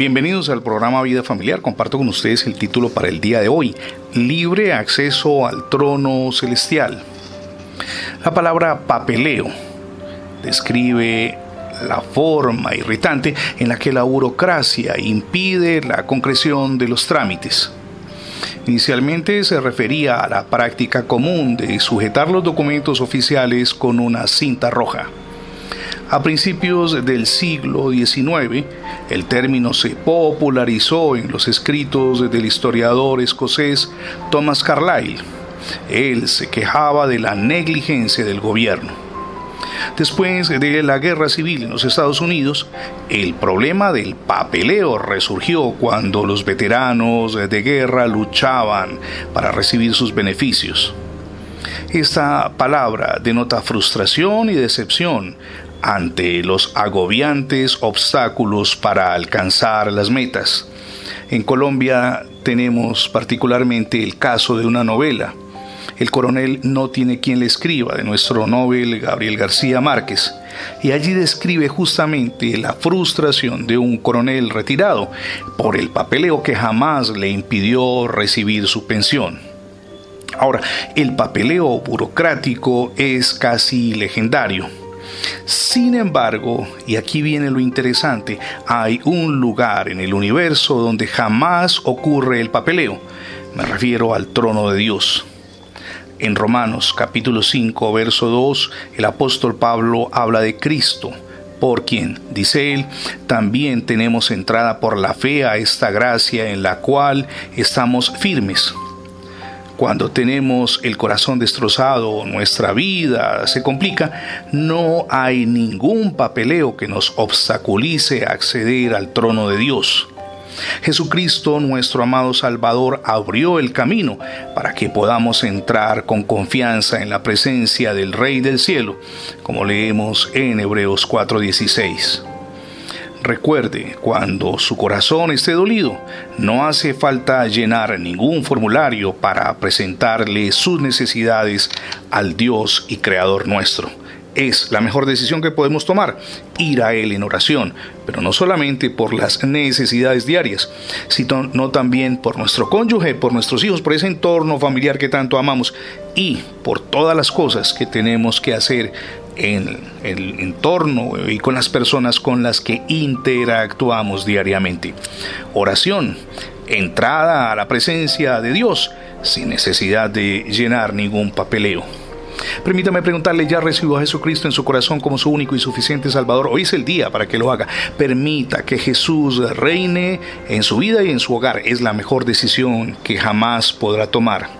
Bienvenidos al programa Vida Familiar. Comparto con ustedes el título para el día de hoy, Libre acceso al trono celestial. La palabra papeleo describe la forma irritante en la que la burocracia impide la concreción de los trámites. Inicialmente se refería a la práctica común de sujetar los documentos oficiales con una cinta roja. A principios del siglo XIX, el término se popularizó en los escritos del historiador escocés Thomas Carlyle. Él se quejaba de la negligencia del gobierno. Después de la guerra civil en los Estados Unidos, el problema del papeleo resurgió cuando los veteranos de guerra luchaban para recibir sus beneficios. Esta palabra denota frustración y decepción ante los agobiantes obstáculos para alcanzar las metas. En Colombia tenemos particularmente el caso de una novela. El coronel no tiene quien le escriba de nuestro Nobel Gabriel García Márquez. Y allí describe justamente la frustración de un coronel retirado por el papeleo que jamás le impidió recibir su pensión. Ahora, el papeleo burocrático es casi legendario sin embargo, y aquí viene lo interesante, hay un lugar en el universo donde jamás ocurre el papeleo. Me refiero al trono de Dios. En Romanos capítulo 5, verso 2, el apóstol Pablo habla de Cristo, por quien, dice él, también tenemos entrada por la fe a esta gracia en la cual estamos firmes cuando tenemos el corazón destrozado, nuestra vida se complica, no hay ningún papeleo que nos obstaculice acceder al trono de Dios. Jesucristo, nuestro amado Salvador, abrió el camino para que podamos entrar con confianza en la presencia del Rey del Cielo, como leemos en Hebreos 4:16. Recuerde, cuando su corazón esté dolido, no hace falta llenar ningún formulario para presentarle sus necesidades al Dios y Creador nuestro. Es la mejor decisión que podemos tomar, ir a Él en oración, pero no solamente por las necesidades diarias, sino también por nuestro cónyuge, por nuestros hijos, por ese entorno familiar que tanto amamos y por todas las cosas que tenemos que hacer en el entorno y con las personas con las que interactuamos diariamente. Oración, entrada a la presencia de Dios sin necesidad de llenar ningún papeleo. Permítame preguntarle, ¿ya recibió a Jesucristo en su corazón como su único y suficiente Salvador? Hoy es el día para que lo haga. Permita que Jesús reine en su vida y en su hogar. Es la mejor decisión que jamás podrá tomar.